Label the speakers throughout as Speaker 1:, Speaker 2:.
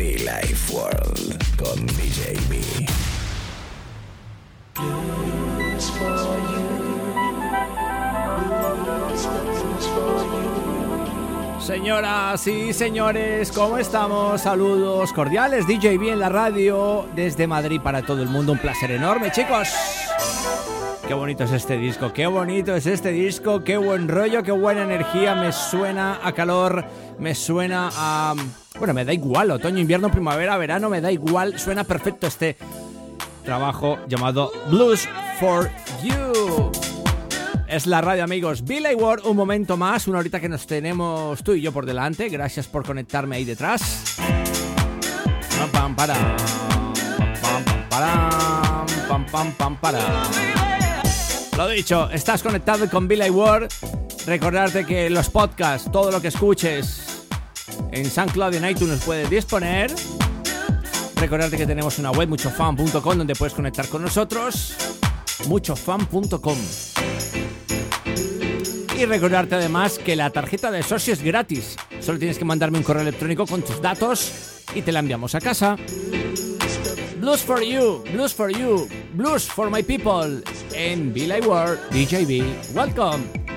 Speaker 1: Life World con DJ B.
Speaker 2: Señoras y señores, ¿cómo estamos? Saludos cordiales, DJ B en la radio desde Madrid para todo el mundo. Un placer enorme, chicos. Qué bonito es este disco, qué bonito es este disco, qué buen rollo, qué buena energía, me suena a calor, me suena a... Bueno, me da igual, otoño, invierno, primavera, verano, me da igual, suena perfecto este trabajo llamado Blues for You. Es la radio, amigos. Billy Ward, un momento más, una horita que nos tenemos tú y yo por delante. Gracias por conectarme ahí detrás. Pam, pam, para. Pam, pam. Lo dicho, estás conectado con Billy Ward. Recordarte que los podcasts, todo lo que escuches en SoundCloud y en iTunes puedes disponer. Recordarte que tenemos una web muchofan.com donde puedes conectar con nosotros. muchofan.com. Y recordarte además que la tarjeta de socio es gratis. Solo tienes que mandarme un correo electrónico con tus datos y te la enviamos a casa. Blues for you, blues for you, blues for my people. En Billy World, DJB, welcome.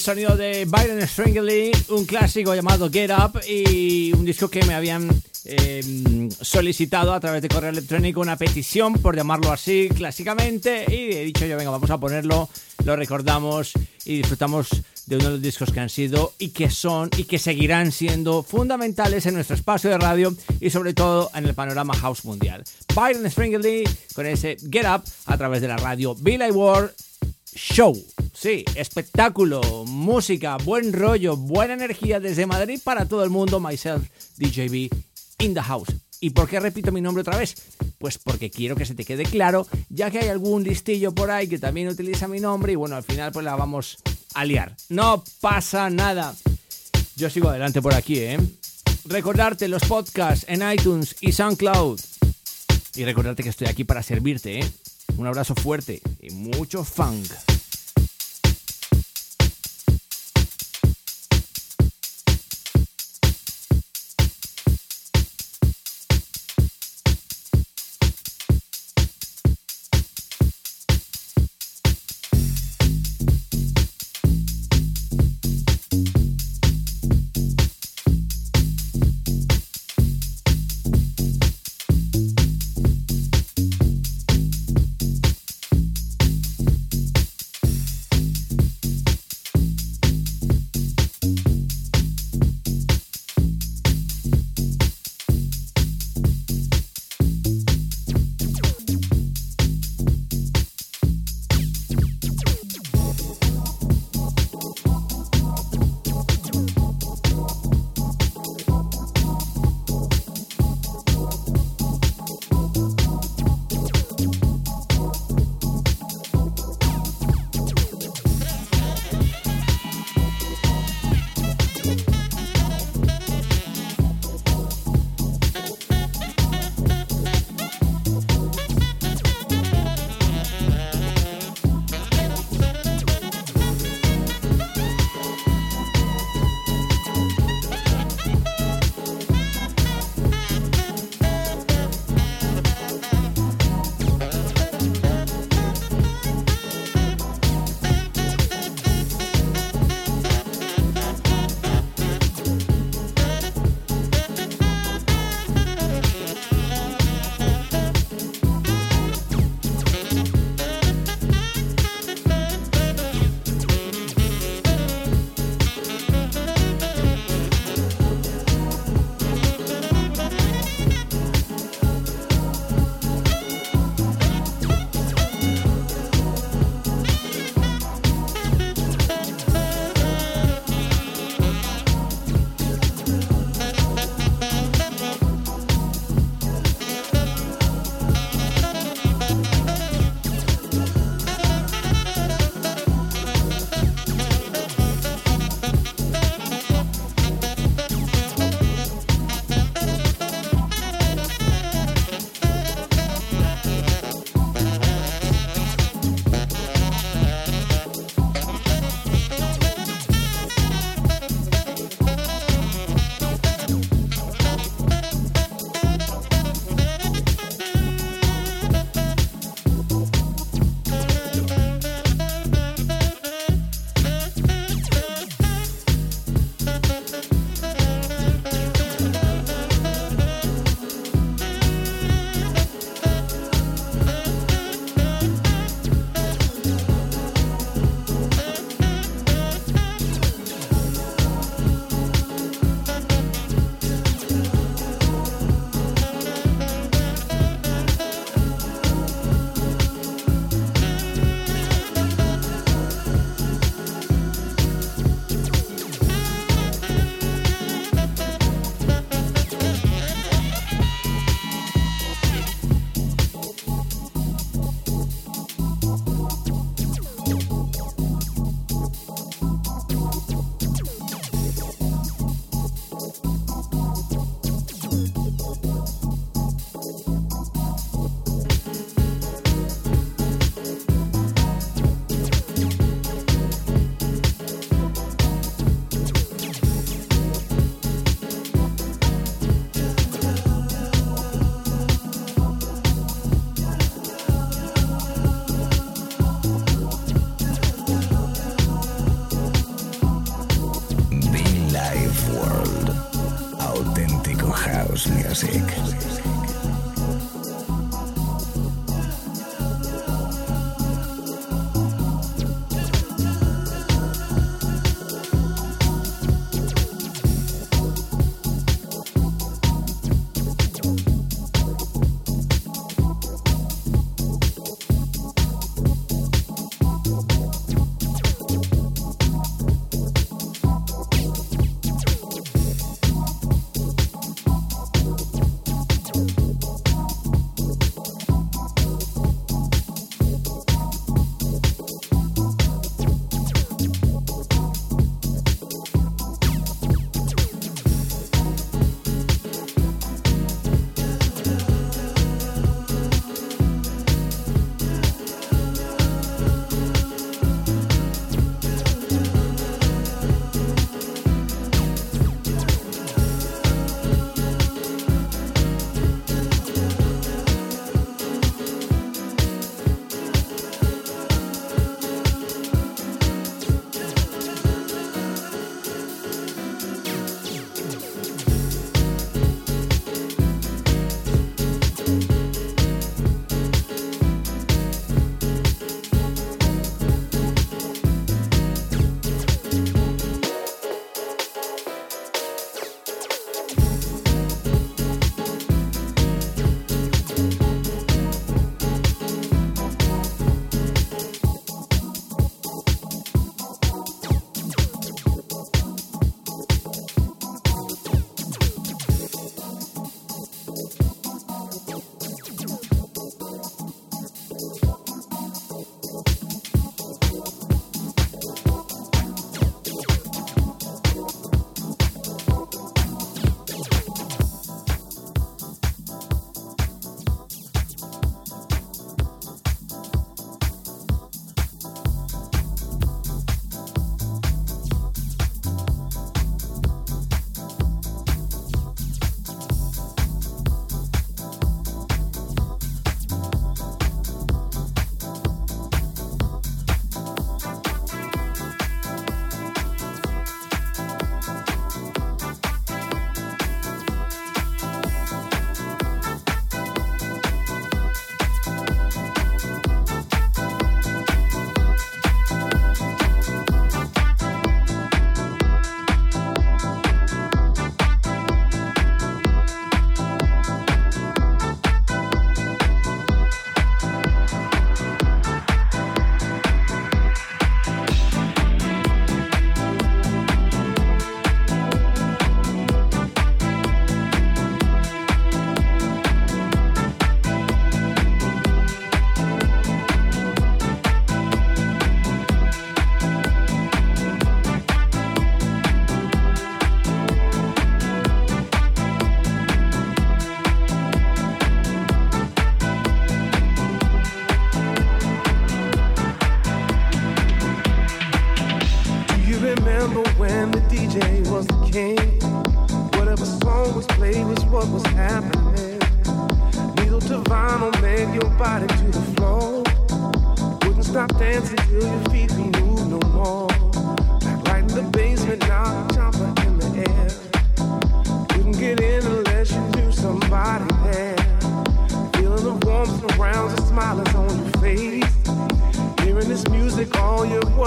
Speaker 2: Sonido de Byron Stringley, un clásico llamado Get Up y un disco que me habían eh, solicitado a través de correo electrónico una petición, por llamarlo así clásicamente, y he dicho yo, venga, vamos a ponerlo, lo recordamos y disfrutamos de uno de los discos que han sido y que son y que seguirán siendo fundamentales en nuestro espacio de radio y sobre todo en el panorama house mundial. Byron Stringley con ese Get Up a través de la radio Billy Ward Show. Sí, espectáculo, música, buen rollo, buena energía desde Madrid para todo el mundo. Myself, DJB, in the house. ¿Y por qué repito mi nombre otra vez? Pues porque quiero que se te quede claro, ya que hay algún listillo por ahí que también utiliza mi nombre y bueno, al final pues la vamos a liar. No pasa nada. Yo sigo adelante por aquí, ¿eh? Recordarte los podcasts en iTunes y SoundCloud. Y recordarte que estoy aquí para servirte, ¿eh? Un abrazo fuerte y mucho funk.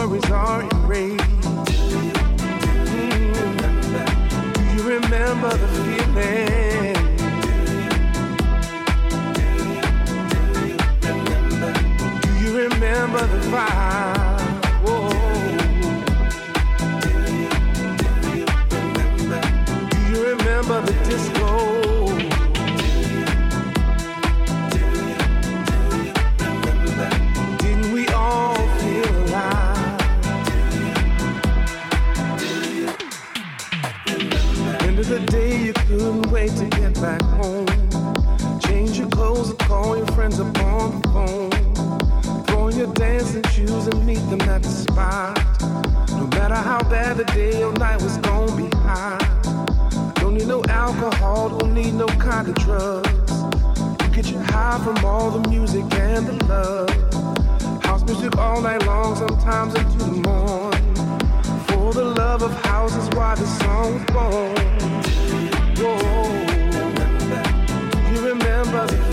Speaker 3: Worries are erased. Mm. Do you remember the feeling? Do you remember the vibe? Back home. Change your clothes and call your friends up on the phone. Throw your dancing shoes and meet them at the spot. No matter how bad the day or night was gonna be hot. Don't need no alcohol, don't need no kind of drugs. You get you high from all the music and the love. House music all night long, sometimes into the morning. For the love of house is why the song was born. Whoa. Christmas.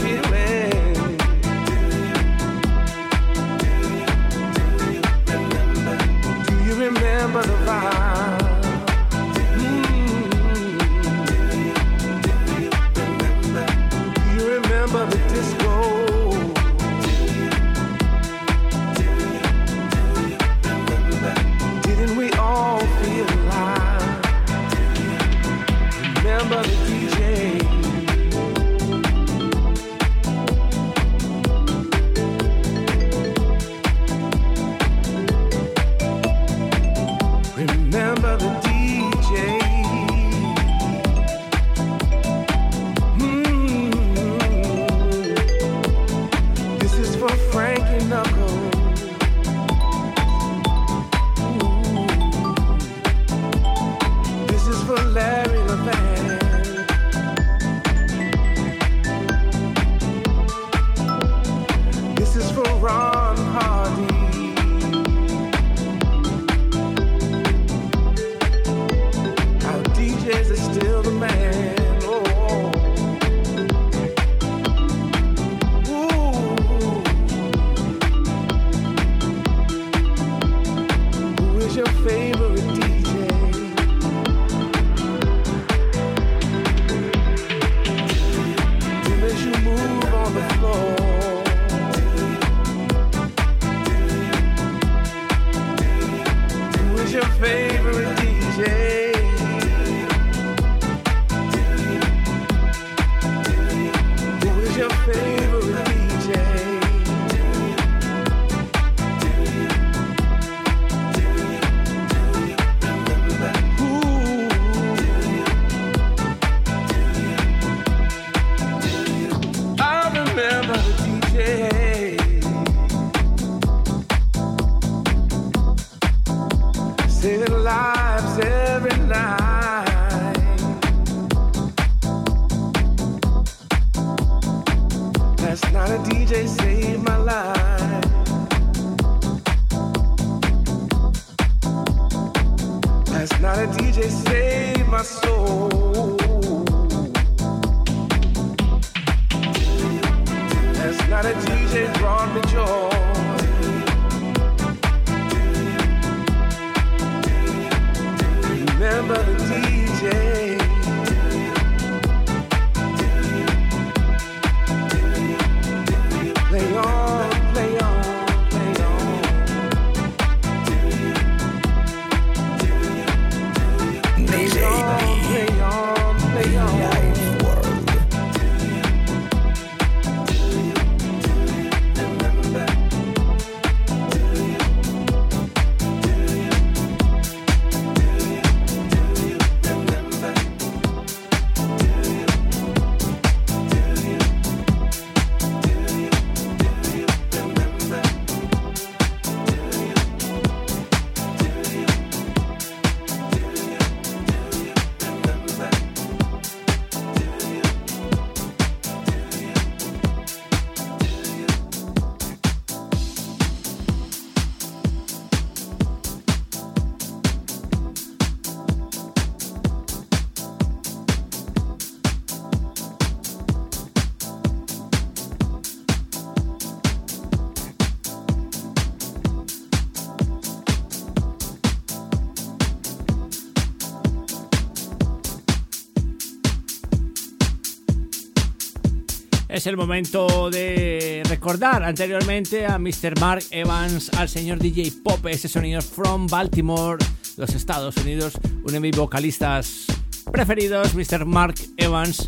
Speaker 2: Es el momento de recordar anteriormente a Mr. Mark Evans, al señor DJ Pop, ese sonido from Baltimore, los Estados Unidos, uno de mis vocalistas preferidos, Mr. Mark Evans.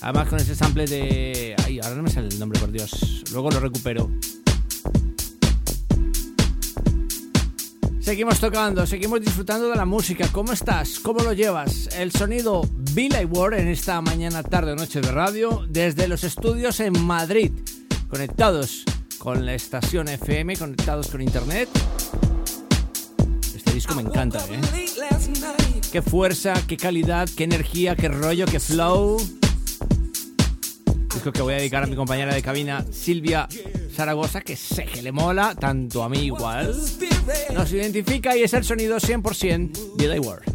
Speaker 2: Además con ese sample de... Ay, ahora no me sale el nombre, por Dios. Luego lo recupero. Seguimos tocando, seguimos disfrutando de la música. ¿Cómo estás? ¿Cómo lo llevas? El sonido Billy Ward en esta mañana, tarde o noche de radio desde los estudios en Madrid. Conectados con la estación FM, conectados con internet. Este disco me encanta, ¿eh? Qué fuerza, qué calidad, qué energía, qué rollo, qué flow. Disco que voy a dedicar a mi compañera de cabina Silvia Zaragoza, que sé que le mola, tanto a mí igual. Nos identifica y es el sonido 100% Billy Ward.
Speaker 4: down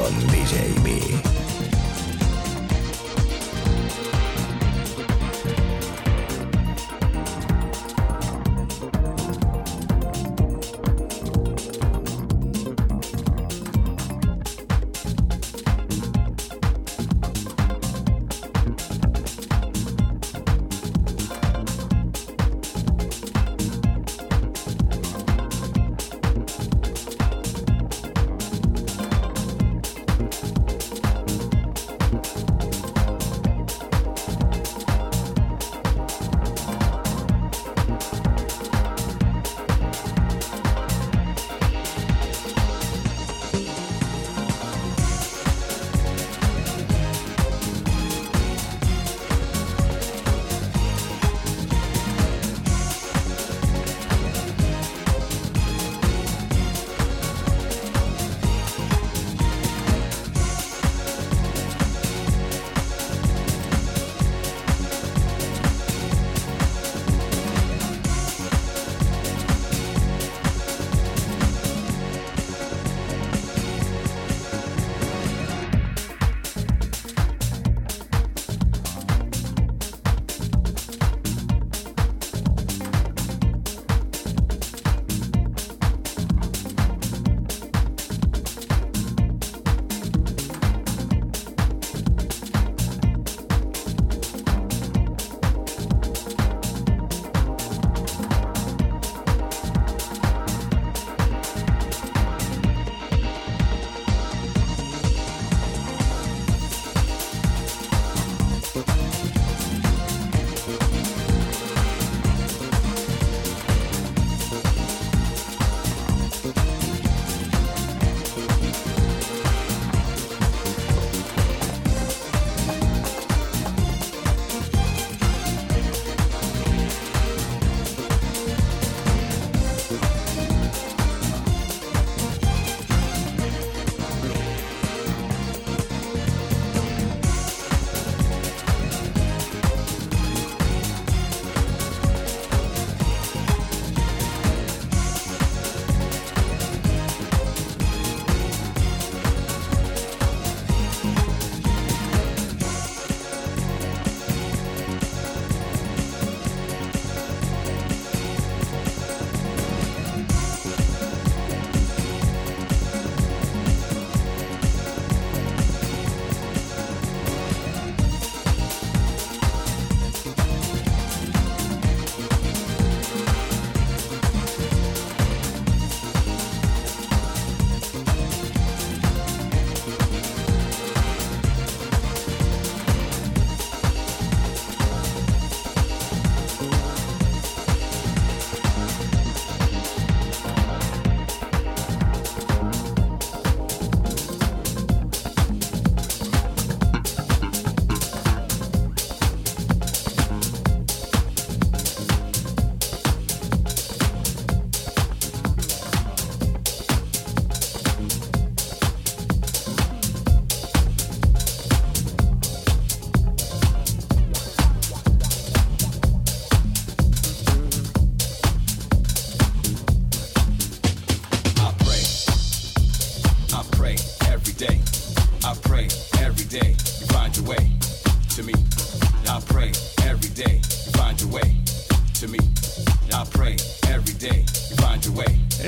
Speaker 4: on
Speaker 5: BJB.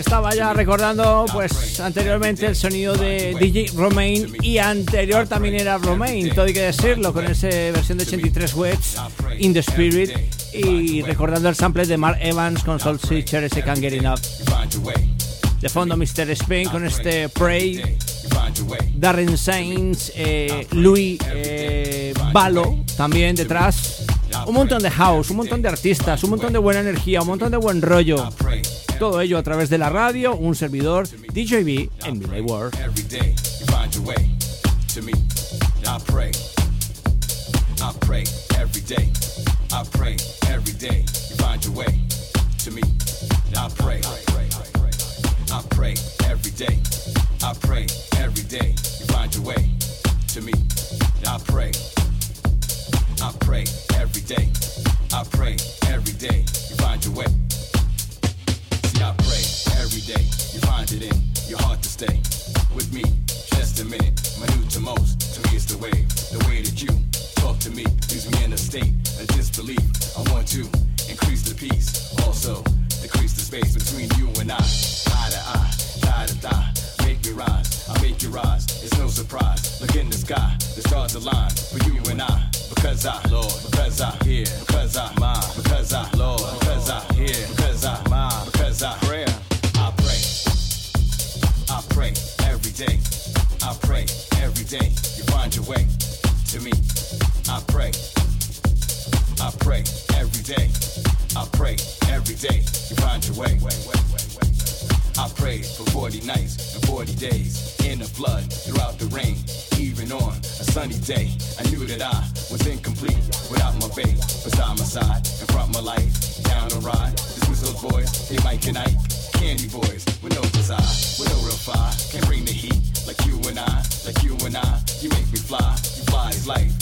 Speaker 2: Estaba ya recordando, pues, anteriormente el sonido de DJ Romain y anterior también era Romain, todo hay que decirlo, con esa versión de 83 Wets, In the Spirit, y recordando el sample de Mark Evans con Soul Searcher, ese Can't Get Enough. De fondo Mr. Spain con este
Speaker 5: way.
Speaker 2: Darren Sainz, eh, Louis eh, Balo también detrás. Un montón de house, un montón de artistas, un montón de buena energía, un montón de buen rollo. Todo ello a través de la radio, un servidor DJB en Relay World.
Speaker 5: I pray. Every day. I pray every day. You find your way See, I pray every day. You find it in your heart to stay with me. Just a minute, to most. To me, it's the way, the way that you talk to me leaves me in a state of disbelief. I want to increase the peace, also decrease the space between you and I. Eye to eye, to. Make rise, I make you rise. It's no surprise. Look in the sky, the stars align for you and I. Because I, Lord, because I because I, because I, Lord, because I I pray. I pray every day. I pray every day. You find your way. I prayed for 40 nights and 40 days in the flood throughout the rain. Even on a sunny day, I knew that I was incomplete without my babe beside my side in front my life. Down the ride, dismiss those boys, they Mike and Ike. Candy boys with no desire, with no real fire. Can't bring the heat like you and I, like you and I. You make me fly, you fly is life.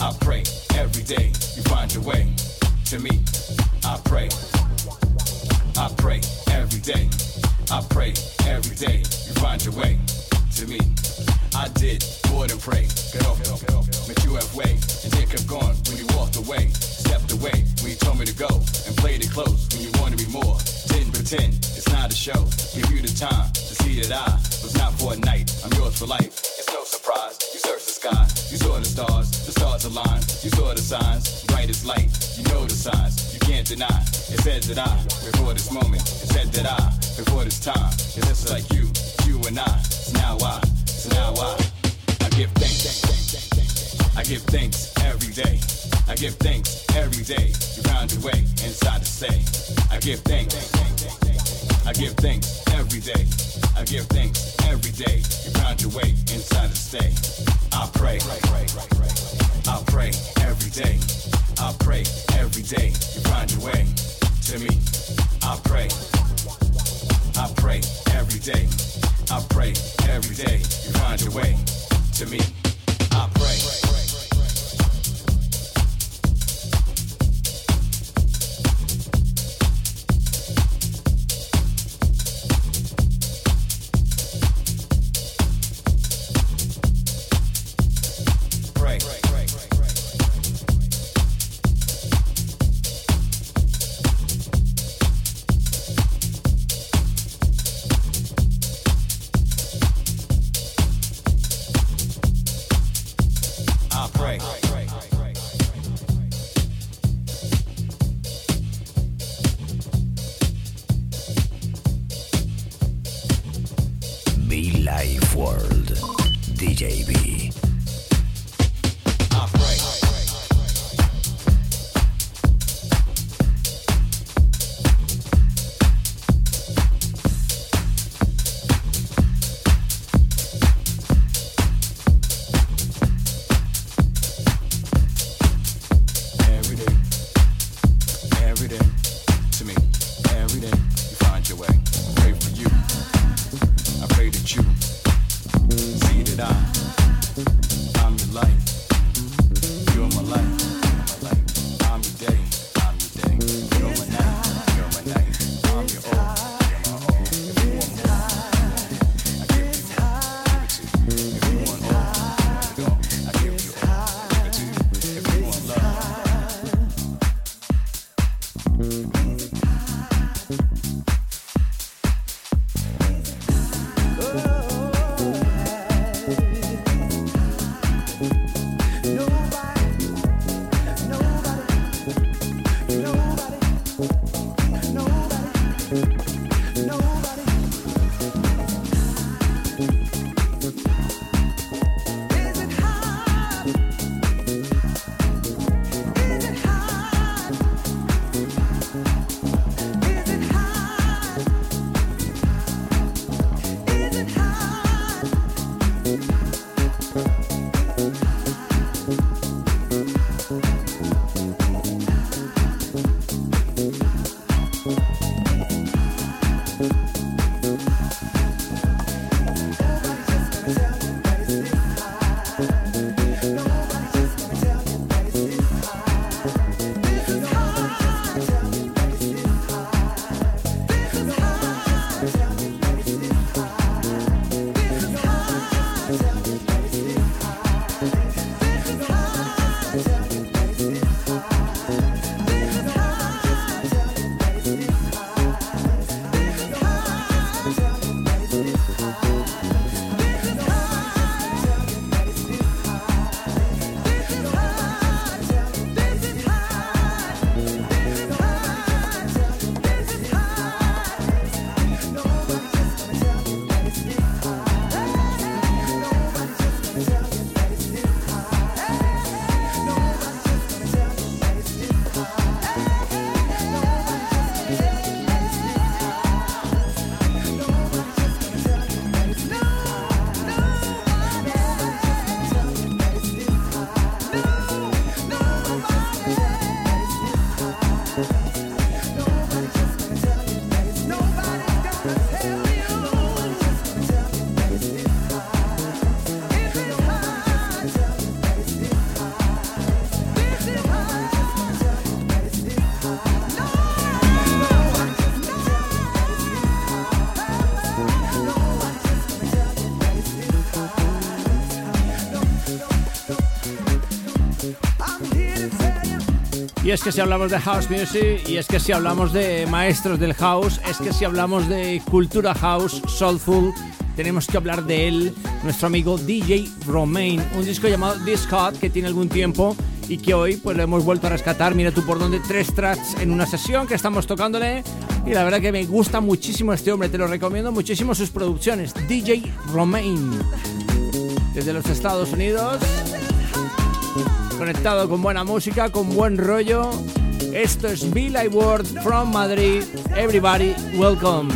Speaker 5: I pray every day. You find your way to me. I pray. I pray every day. I pray every day. You find your way to me. I did more than pray. Get off, get off, get off. Met you when you walked away. Stepped away when you told me to go, and played it close when you wanted me more. Didn't pretend it's not a show. Give you the time to see that I was not for a night. I'm yours for life. You search the sky, you saw the stars, the stars align, You saw the signs, bright as light. You know the signs, you can't deny. It said that I, before this moment, it said that I, before this time, it's just like you, you and I. So now I, so now I, I give thanks. I give thanks every day. I give thanks every day. You found your way inside to stay. I give thanks. I give thanks every day. I give thanks every day. You found your way inside to stay. I pray. I pray every day. I pray every day. You find your way to me. I pray. I pray every day. I pray every day. You find your way to me. I. Pray.
Speaker 2: Y es que si hablamos de house music, y es que si hablamos de maestros del house, es que si hablamos de cultura house, soulful, tenemos que hablar de él, nuestro amigo DJ Romain, un disco llamado Discard que tiene algún tiempo y que hoy pues lo hemos vuelto a rescatar. Mira tú por dónde, tres tracks en una sesión que estamos tocándole. Y la verdad que me gusta muchísimo este hombre, te lo recomiendo muchísimo sus producciones. DJ Romain, desde los Estados Unidos conectado con buena música, con buen rollo. Esto es Bill I Word from Madrid. Everybody, welcome.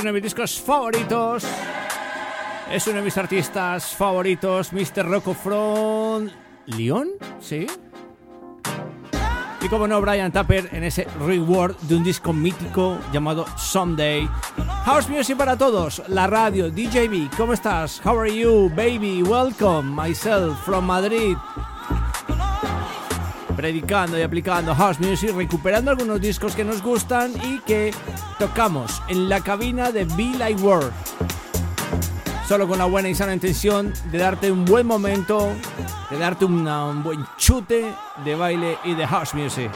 Speaker 2: Uno de mis discos favoritos. Es uno de mis artistas favoritos, Mr. Rocco from Lyon, ¿sí? Y como no, Brian Tapper en ese reward de un disco mítico llamado Someday. House Music para todos, la radio, DJB, ¿cómo estás? How are you, baby? Welcome, myself from Madrid. Predicando y aplicando House Music, recuperando algunos discos que nos gustan y que tocamos en la cabina de Be Like World. Solo con la buena y sana intención de darte un buen momento, de darte un buen chute de baile y de house music.